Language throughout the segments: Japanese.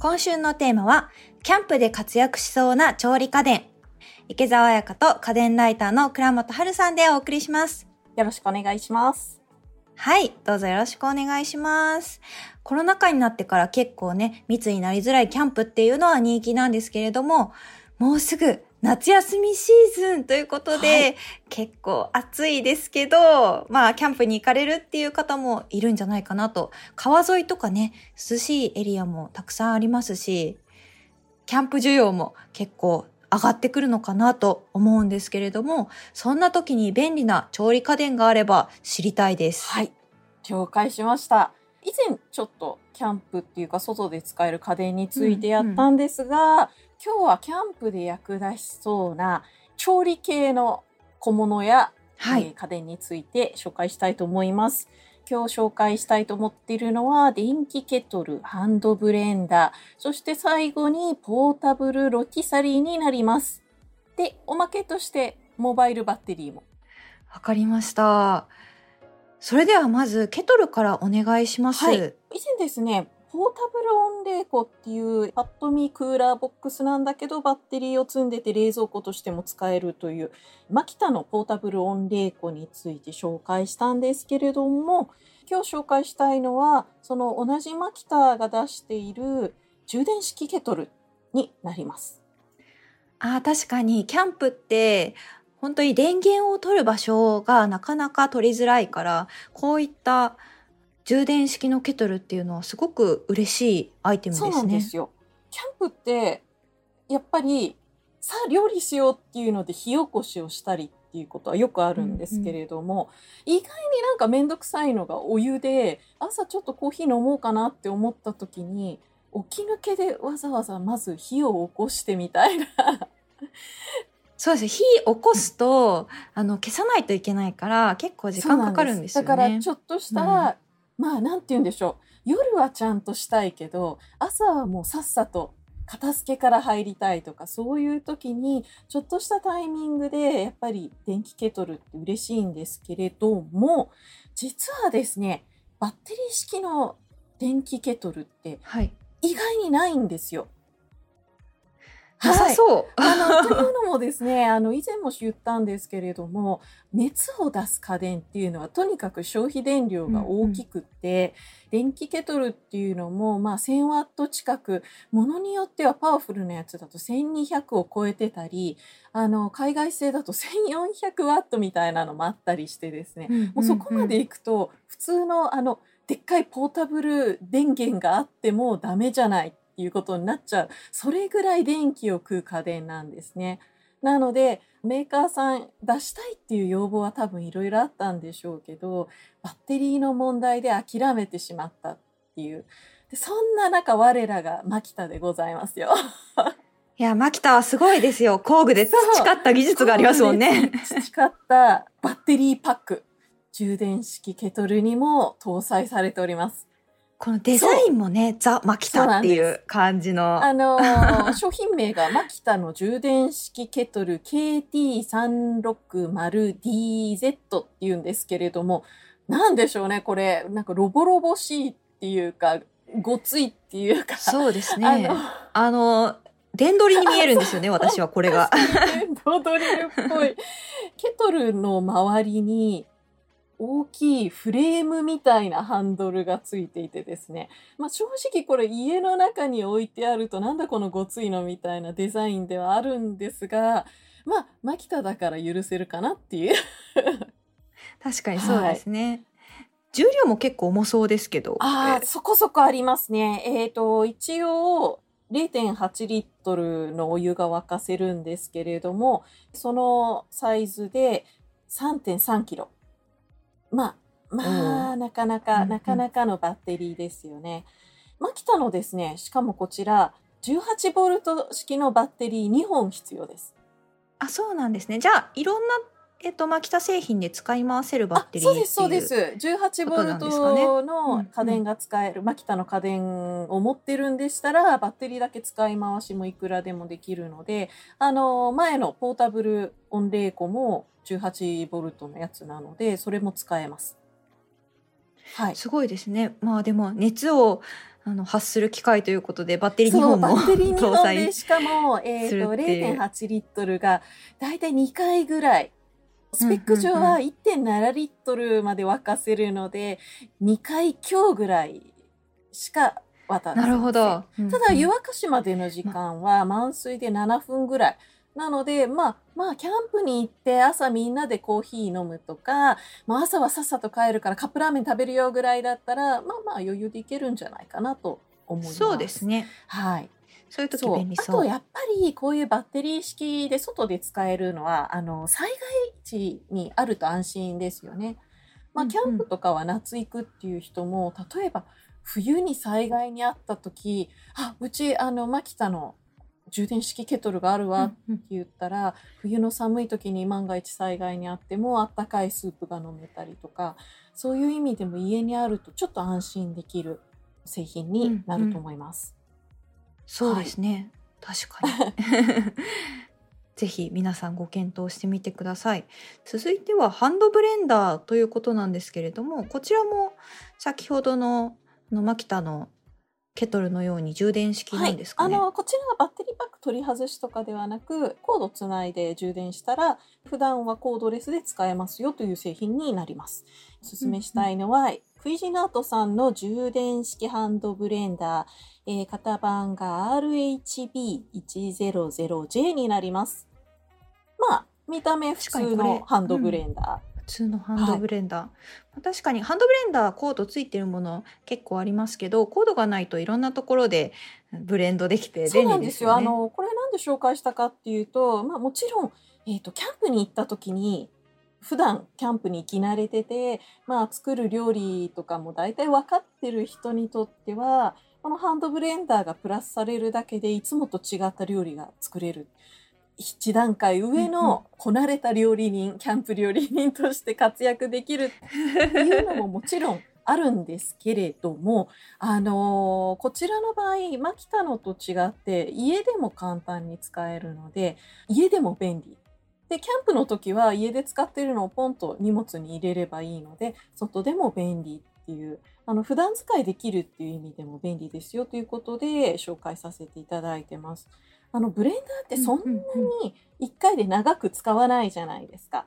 今週のテーマは、キャンプで活躍しそうな調理家電。池澤彩香と家電ライターの倉本春さんでお送りします。よろしくお願いします。はい、どうぞよろしくお願いします。コロナ禍になってから結構ね、密になりづらいキャンプっていうのは人気なんですけれども、もうすぐ夏休みシーズンということで、はい、結構暑いですけど、まあ、キャンプに行かれるっていう方もいるんじゃないかなと。川沿いとかね、涼しいエリアもたくさんありますし、キャンプ需要も結構上がってくるのかなと思うんですけれども、そんな時に便利な調理家電があれば知りたいです。はい。了解しました。以前ちょっとキャンプっていうか外で使える家電についてやったんですが、うんうん、今日はキャンプで役立ちそうな調理系の小物や、はい、えー、家電について紹介したいと思います。今日紹介したいと思っているのは電気ケトル、ハンドブレンダー、そして最後にポータブルロティサリーになります。で、おまけとしてモバイルバッテリーも。わかりました。それではまずケトルからお願いします。はい、以前ですね、ポータブル温冷庫っていうパッと見クーラーボックスなんだけどバッテリーを積んでて冷蔵庫としても使えるというマキタのポータブル温冷庫について紹介したんですけれども今日紹介したいのはその同じマキタが出している充電式ケトルになります。あ確かにキャンプって本当に電源を取る場所がなかなか取りづらいからこういった充電式のケトルっていうのはすごく嬉しいアイテムですね。そうなんですよ。キャンプってやっぱりさあ料理しようっていうので火起こしをしたりっていうことはよくあるんですけれども、うんうん、意外になんか面倒くさいのがお湯で朝ちょっとコーヒー飲もうかなって思った時に起き抜けでわざわざまず火を起こしてみたいなそうです火起こすと、あの消さないといけないから結構時間かかるんですよね。だからちょっとしたまあなんて言うんでしょう夜はちゃんとしたいけど朝はもうさっさと片付けから入りたいとかそういう時にちょっとしたタイミングでやっぱり電気ケトルって嬉しいんですけれども実はですねバッテリー式の電気ケトルって意外にないんですよ。なさそう。あの、というのもですね、あの、以前も言ったんですけれども、熱を出す家電っていうのは、とにかく消費電量が大きくって、うんうん、電気ケトルっていうのも、まあ、1000ワット近く、ものによってはパワフルなやつだと1200を超えてたり、あの、海外製だと1400ワットみたいなのもあったりしてですね、うんうんうん、もうそこまで行くと、普通の、あの、でっかいポータブル電源があってもダメじゃないいうことになっちゃう。それぐらい電気を食う家電なんですね。なので、メーカーさん出したいっていう要望は多分いろいろあったんでしょうけど、バッテリーの問題で諦めてしまったっていう。でそんな中、我らがマキタでございますよ。いや、マキタはすごいですよ。工具で培った技術がありますもんね。培ったバッテリーパック。充電式ケトルにも搭載されております。このデザインもね、ザ・マキタっていう感じの。あのー、商品名がマキタの充電式ケトル KT360DZ っていうんですけれども、なんでしょうね、これ、なんかロボロボしいっていうか、ごついっていうか。そうですね。あの、あの電取りに見えるんですよね、私はこれが。電ドリルっぽい。ケトルの周りに、大きいフレームみたいなハンドルがついていてですね、まあ、正直これ家の中に置いてあるとなんだこのごついのみたいなデザインではあるんですがまあマキタだから許せるかなっていう。確かにそうですね、はい、重量も結構重そうですけど。ああそこそこありますね。えっ、ー、と一応0.8リットルのお湯が沸かせるんですけれどもそのサイズで3.3キロまあ、まあ、なかなか、なかなかのバッテリーですよね。マキタのですね、しかもこちら、18ボルト式のバッテリー2本必要です。あ、そうなんですね。じゃあ、いろんな、えっと、マキタ製品で使い回せるバッテリーそうです、そうです。18ボルトの家電が使える、マキタの家電を持ってるんでしたら、バッテリーだけ使い回しもいくらでもできるので、あの、前のポータブル温冷庫も、18ボルトのやつなのでそれも使えます。はい、すごいですね。まあでも熱をあの発する機械ということでバッテリー2そう、本もバッテリー2搭載しかも、えっ、と、するっていう0.8リットルが、だいたい2回ぐらい。スペック上うんうんは1.7リットルまで沸かせるので、2回強ぐらいしか渡らなるほど。ただ、湯弱沸かしまでの時間は満水で7分ぐらい。なので、まあ、まあ、キャンプに行って朝みんなでコーヒー飲むとか、まあ、朝はさっさと帰るからカップラーメン食べるよぐらいだったら、まあまあ余裕でいけるんじゃないかなと思います。そうです。ね。はい。そういう時便利そう。あとやっぱりこういうバッテリー式で外で使えるのはあの災害地にあると安心ですよね。まあ、うんうんキャンプとかは夏行くっていう人も、例えば冬に災害にあった時あうちあのマキタの充電式ケトルがあるわってうんうん言ったら、冬の寒い時に万が一災害にあってもあったかいスープが飲めたりとかそういう意味でも家にあるとちょっと安心できる製品になると思います。そうですね。確かに。ぜひ皆さんご検討してみてください。続いてはハンドブレンダーということなんですけれども、こちらも先ほどのあのマキタのケトルのように充電式なんですかね？はい、あのこちらはバッテリーパック取り外しとかではなくコードつないで充電したら普段はコードレスで使えますよという製品になります。おすすめしたいのは、クイジナートさんの充電式ハンドブレンダー、えー型番が RHB100J になります。まあ見た目普通のハンドブレンダー。普通のハンドブレンダー、まあ確かにハンドブレンダーコードついてるもの結構ありますけどコードがないといろんなところでブレンドできてそう便なんでよ。利ですすよね。あの、これなんで紹介したかっていうと、まあもちろん、えっ、と、キャンプに行った時に、普段キャンプに行き慣れてて、まあ作る料理とかも大体分かってる人にとっては、このハンドブレンダーがプラスされるだけでいつもと違った料理が作れる。一段階上のこなれた料理人、キャンプ料理人として活躍できるっていうのももちろんあるんですけれども、あのーこちらの場合、マキタのと違って家でも簡単に使えるので、家でも便利。で、キャンプの時は家で使ってるのをポンと荷物に入れればいいので、外でも便利っていう、あの、普段使いできるっていう意味でも便利ですよということで紹介させていただいてます。あの、ブレンダーってそんなに1回で長く使わないじゃないですか。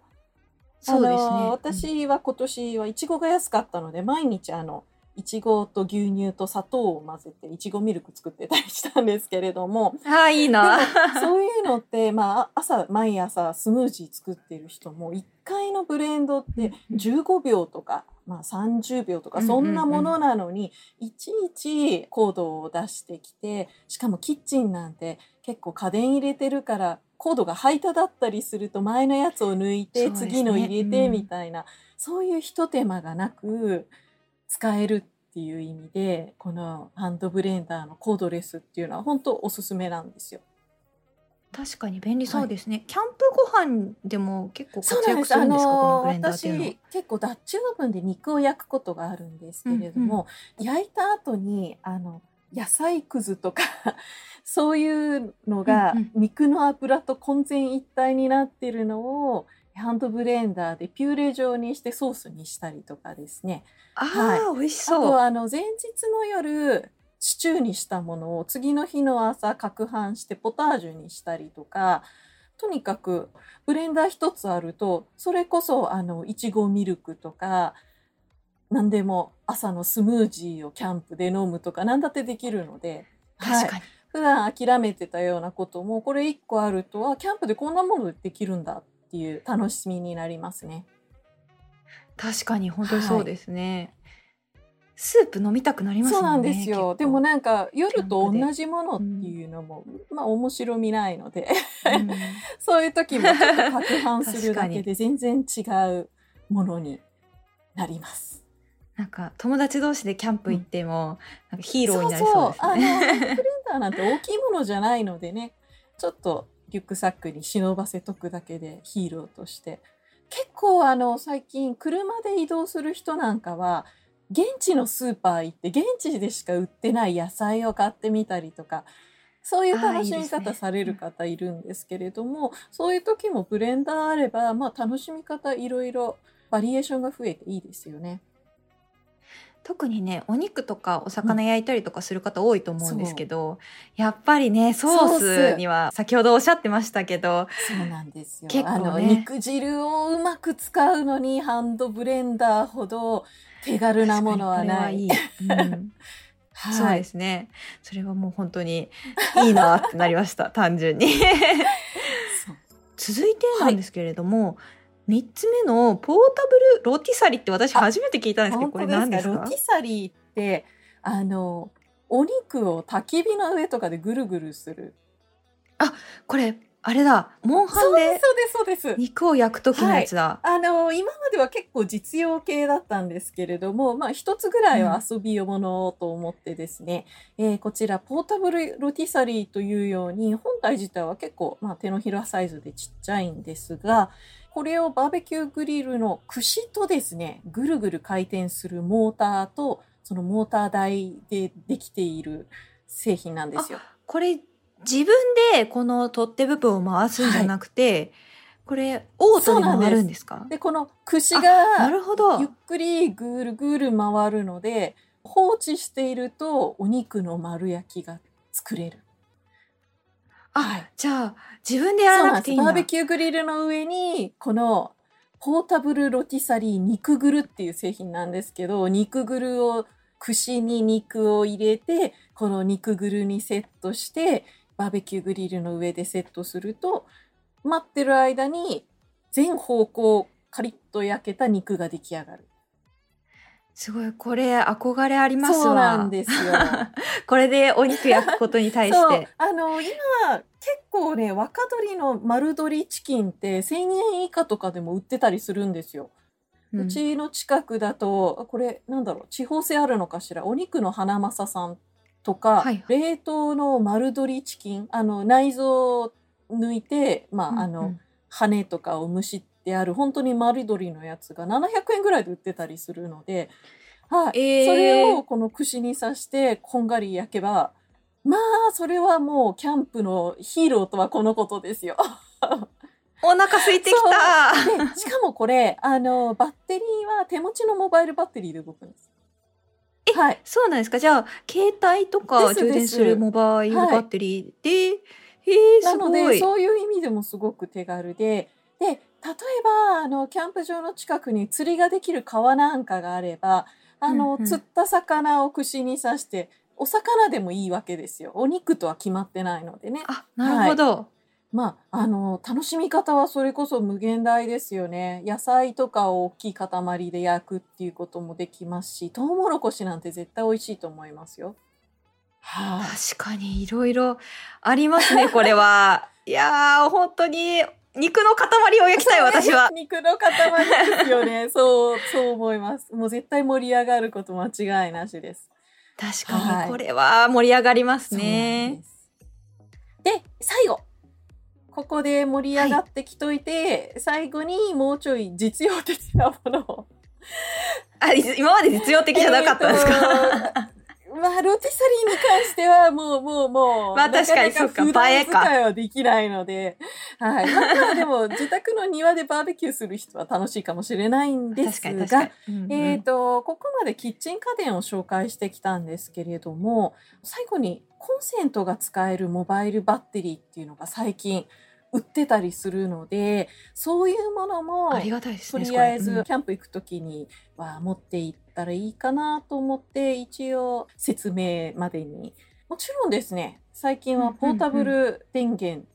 そうですね。私は今年はいちごが安かったので毎日あのいちごと牛乳と砂糖を混ぜていちごミルク作ってたりしたんですけれどもうんああいいな。そういうのって、まあ、朝毎朝スムージー作ってる人も1回のブレンドって15秒とか、まあ、30秒とかそんなものなのに、いちいちコードを出してきてしかもキッチンなんて結構家電入れてるからコードが排他だったりすると前のやつを抜いて、次の入れてうんみたいな、そういうひと手間がなく使えるっていう意味でこのハンドブレンダーのコードレスっていうのは本当おすすめなんですよ。確かに便利そうですね。キャンプご飯でも結構活躍す。るんですか、こののブレンダーっていうのは私。結構ダッチオーブンで肉を焼くことがあるんですけれども、焼いた後にあの野菜くずとか そういうのが肉の油と混然一体になってるのをハンドブレンダーでピューレ状にしてソースにしたりとかですね。あはいあ、美味しあそう。とあの前日の夜シチューにしたものを次の日の朝攪拌してポタージュにしたりとかとにかくブレンダー一つあるとそれこそあのいちごミルクとか何でも朝のスムージーをキャンプで飲むとか何だってできるので、はい確かに。普段諦めてたようなこともこれ一個あるとはキャンプでこんなものできるんだっていう楽しみになりますね。確かに本当にそうですね。スープ飲みたくなりますそうなん。ですよ。でもなんか夜と同じものっていうのも、まあ面白みないので、うん そういう時もちょっと攪拌するだけ確で全然違うものになります。なんか友達同士でキャンプ行っても、なんかヒーローになりそそううですあの、ハンドブレね。ンダーなんて大きいものじゃないのでね、ちょっとリュックサックに忍ばせとくだけでヒーローとして。結構あの、最近車で移動する人なんかは、現地のスーパー行って現地でしか売ってない野菜を買ってみたりとか、そういう楽しみ方される方いるんですけれども、そういう時もブレンダーあれば、まあ楽しみ方いろいろバリエーションが増えていいですよね。特にねお肉とかお魚焼いたりとかする方多いと思うんですけど、やっぱりねソースには先ほどおっしゃってましたけどそうなんですよ。結構ね。あの肉汁をうまく使うのにハンドブレンダーほど手軽なものはない。はいい、うん。はい。そうですね。それはもう本当にいいなってなりました単純に。続いてなんですけれども、三つ目のポータブルロティサリって私初めて聞いたんですけどこれ何ですか？ロティサリーってあのお肉を焚き火の上とかでぐるぐるする。これあれだ。モンハンで。肉を焼く時のやつだ、あの今までは結構実用系だったんですけれども、まあ、一つぐらいは遊びものと思ってですね、えーこちらポータブルロティサリーというように本体自体は結構、まあ、手のひらサイズでちっちゃいんですがこれをバーベキューグリルの串とですねぐるぐる回転するモーターとそのモーター台でできている製品なんですよ。これ自分でこの取っ手部分を回すんじゃなくて、これオートで回るんですか？でこの串ながるほど。ゆっくりぐるぐる回るので放置しているとお肉の丸焼きが作れる。あ、はい。じゃあ自分でやらなくていいんだバーベキューグリルの上にこのポータブルロティサリー肉グルっていう製品なんですけど肉グルを串に肉を入れてこの肉グルにセットしてバーベキューグリルの上でセットすると待ってる間に全方向カリッと焼けた肉が出来上がる。すごいこれ憧れありますわ。そうなんですよ。これでお肉焼くことに対して。あの今結構ね若鶏の丸鶏チキンって1,000円以下とかでも売ってたりするんですよ。ううんちの近くだとあこれなんだろう地方性あるのかしら？お肉の花正さんとか、はい冷凍の丸鶏チキンあの内臓を抜いて、まああの、うんうん。羽とかを蒸してある本当に丸鶏のやつが700円ぐらいで売ってたりするので、はい。えー。それをこの串に刺してこんがり焼けばまあそれはもうキャンプのヒーローとはこのことですよ。お腹空いてきた。でしかもこれあのバッテリーは手持ちのモバイルバッテリーで動くんです。えはい、そうなんですか？じゃあ携帯とか充電するモバイルバッテリーで、へえなのすごい。でそういう意味でもすごく手軽でで例えばあのキャンプ場の近くに釣りができる川なんかがあればあの、うんうん。釣った魚を串に刺してお魚でもいいわけですよ。お肉とは決まってないのでね。あなるほど、まあ、あの楽しみ方はそれこそ無限大ですよね。野菜とかを大きい塊で焼くっていうこともできますしトウモロコシなんて絶対美味しいと思いますよ。はい、確かにいろいろありますねこれは。いやー本当に肉の塊を焼きたい 私は。肉の塊ですよね。そうそう思います。もう絶対盛り上がること間違いなしです。確かはい。にこれは盛り上がりますね。です。で最後。ここで盛り上がってきといて、最後にもうちょい実用的なものを。あい今まで実用的じゃなかったんですか、えーとまあ、ロティサリーに関しては、もう、もう、もう、まあ確かにそっか映えか。はできないので、はい。まあまあ、でも、自宅の庭でバーベキューする人は楽しいかもしれないんですがに、、うんうん。えっ、と、ここまでキッチン家電を紹介してきたんですけれども、最後にコンセントが使えるモバイルバッテリーっていうのが最近売ってたりするので、そういうものも、ありがたいですとねりあえずキャンプ行く時には持って行ったらいいかなと思って一応説明までに。もちろんですね最近はポータブル電源、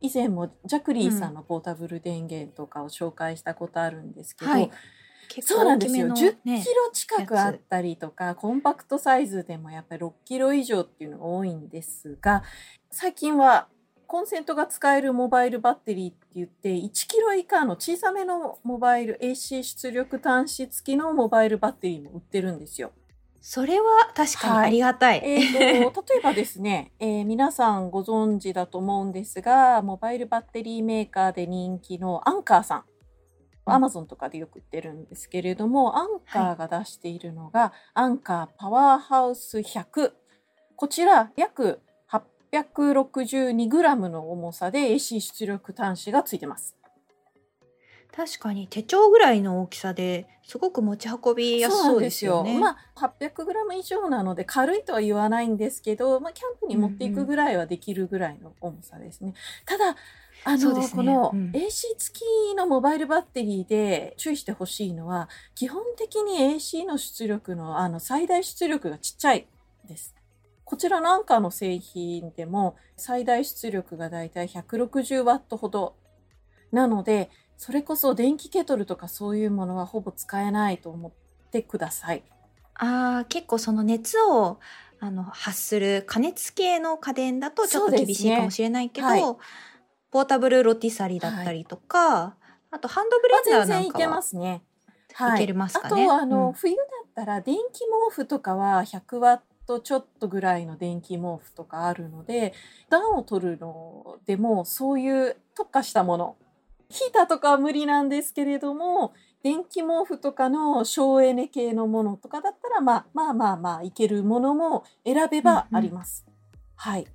以前もジャクリーさんのポータブル電源とかを紹介したことあるんですけど、はい。結そうなんですよ、の10ねキロ近くあったりとかコンパクトサイズでもやっぱり6キロ以上っていうのが多いんですが最近はコンセントが使えるモバイルバッテリーって言って1キロ以下の小さめのモバイル AC 出力端子付きのモバイルバッテリーも売ってるんですよ。それは確かにありがたい、えー、と 例えばですね、えー皆さんご存知だと思うんですがモバイルバッテリーメーカーで人気のアンカーさん。うん。アマゾンとかでよく売ってるんですけれども、アンカーが出しているのが、アンカーパワーハウス100こちら約 862g の重さで AC 出力端子がついてます。確かに手帳ぐらいの大きさですごく持ち運びやすそうですよね。まあ 800g 以上なので軽いとは言わないんですけど、まあ、キャンプに持っていくぐらいはできるぐらいの重さですね。ただあの、ね、この AC 付きのモバイルバッテリーで注意してほしいのは、基本的に AC の出力のあの最大出力がちっちゃいです。こちらなんかの製品でも最大出力がだいたい160ワットほどなので、それこそ電気ケトルとかそういうものはほぼ使えないと思ってください。ああ、結構その熱をあの発する加熱系の家電だとちょっと厳しいかもしれないけど、ねはい、ポータブルロティサリだったりとか、はい、あとハンドブレンダーなんかは、いけますね。はい、いけますかね。あとあの、うん、冬だったら電気毛布とかは100ワットちょっとぐらいの電気毛布とかあるので暖を取るのでもそういう特化したものヒーターとかは無理なんですけれども、電気毛布とかの省エネ系のものとかだったら、まあまあまあまあいけるものも選べばあります。うんうん、はい。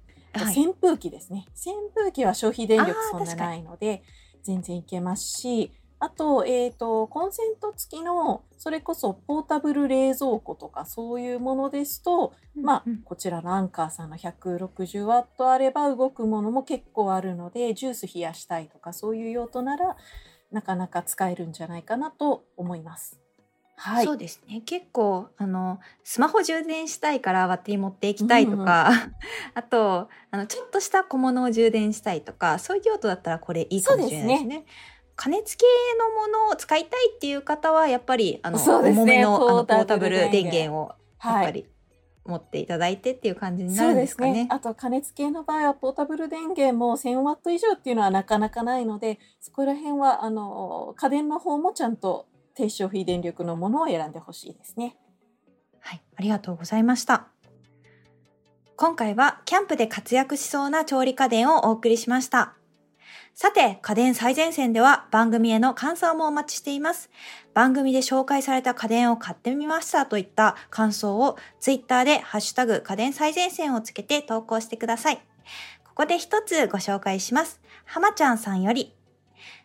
扇風機ですね。扇風機は消費電力そんなないので、全然いけますし、あと、えっ、ー、と、コンセント付きの、それこそポータブル冷蔵庫とかそういうものですと、うんうん、まあ、こちらのアンカーさんの160ワットあれば動くものも結構あるので、ジュース冷やしたいとかそういう用途なら、なかなか使えるんじゃないかなと思います。はい、そうですね。結構あのスマホ充電したいからバッテリー持っていきたいとか、うんうん、あとあのちょっとした小物を充電したいとかそういう用途だったらこれいいかもしれないですね。加熱系のものを使いたいっていう方はやっぱりあの、ね、重めのあのポータブル電源をやっぱり、持っていただいてっていう感じになるんですかね。ねあと加熱系の場合はポータブル電源も1000ワット以上っていうのはなかなかないのでそこら辺はあの家電の方もちゃんと低消費電力のものを選んでほしいですね。はい、ありがとうございました。今回はキャンプで活躍しそうな調理家電をお送りしました。さて、家電最前線では番組への感想もお待ちしています。番組で紹介された家電を買ってみましたといった感想をツイッターでハッシュタグ家電最前線をつけて投稿してください。ここで一つご紹介します。浜ちゃんさんより、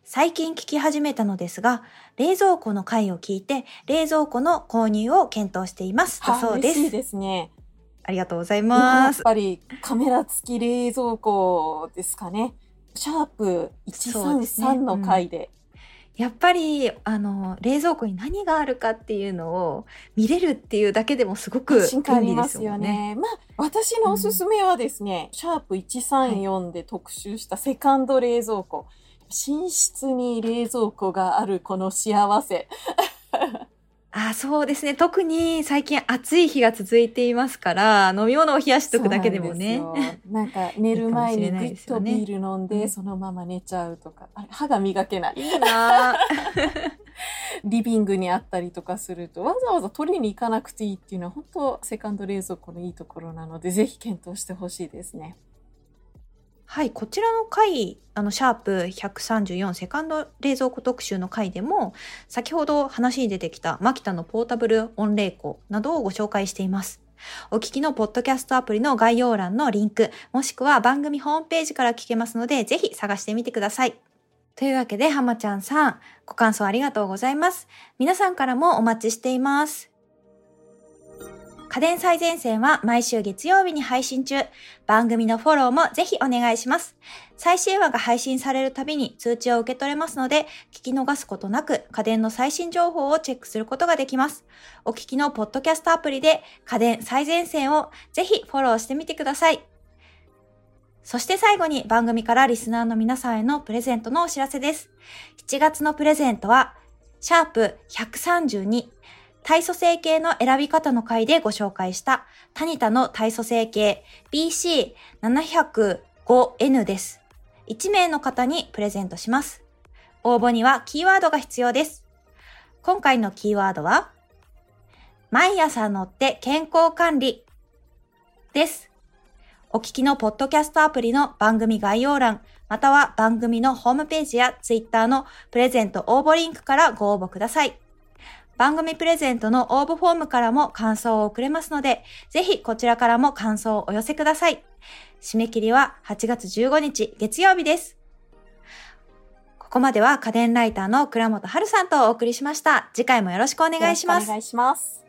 最近聞き始めたのですが、冷蔵庫の回を聞いて、冷蔵庫の購入を検討しています。だそうです。嬉しいですね。ありがとうございます。やっぱりカメラ付き冷蔵庫ですかね。シャープ133の回で。やっぱり、あの、冷蔵庫に何があるかっていうのを見れるっていうだけでもすごく便利ですよね。まあ、私のおすすめはですね、うん、シャープ134で特集したセカンド冷蔵庫。はい、寝室に冷蔵庫があるこの幸せ。あそうですね。特に最近暑い日が続いていますから、飲み物を冷やしとくだけでもね。なんか寝る前にグッとビール飲んで、そのまま寝ちゃうとか。歯が磨けない。いいな リビングにあったりとかすると、わざわざ取りに行かなくていいっていうのは、本当セカンド冷蔵庫のいいところなので、ぜひ検討してほしいですね。はい、こちらの回、あの、シャープ134セカンド冷蔵庫特集の回でも、先ほど話に出てきたマキタのポータブル温冷庫などをご紹介しています。お聞きのポッドキャストアプリの概要欄のリンク、もしくは番組ホームページから聞けますので、ぜひ探してみてください。というわけで、浜ちゃんさん、ご感想ありがとうございます。皆さんからもお待ちしています。家電最前線は毎週月曜日に配信中。番組のフォローもぜひお願いします。最新話が配信されるたびに通知を受け取れますので、聞き逃すことなく家電の最新情報をチェックすることができます。お聞きのポッドキャストアプリで家電最前線をぜひフォローしてみてください。そして最後に番組からリスナーの皆さんへのプレゼントのお知らせです。7月のプレゼントは、シャープ132体組成計の選び方の回でご紹介したタニタの体組成計 BC705N です。1名の方にプレゼントします。応募にはキーワードが必要です。今回のキーワードは、毎朝乗って健康管理です。お聞きのポッドキャストアプリの番組概要欄、または番組のホームページやツイッターのプレゼント応募リンクからご応募ください。番組プレゼントの応募フォームからも感想を送れますので、ぜひこちらからも感想をお寄せください。締め切りは8月15日月曜日です。ここまでは家電ライターの倉本春さんとお送りしました。次回もよろしくお願いしますお。願いします。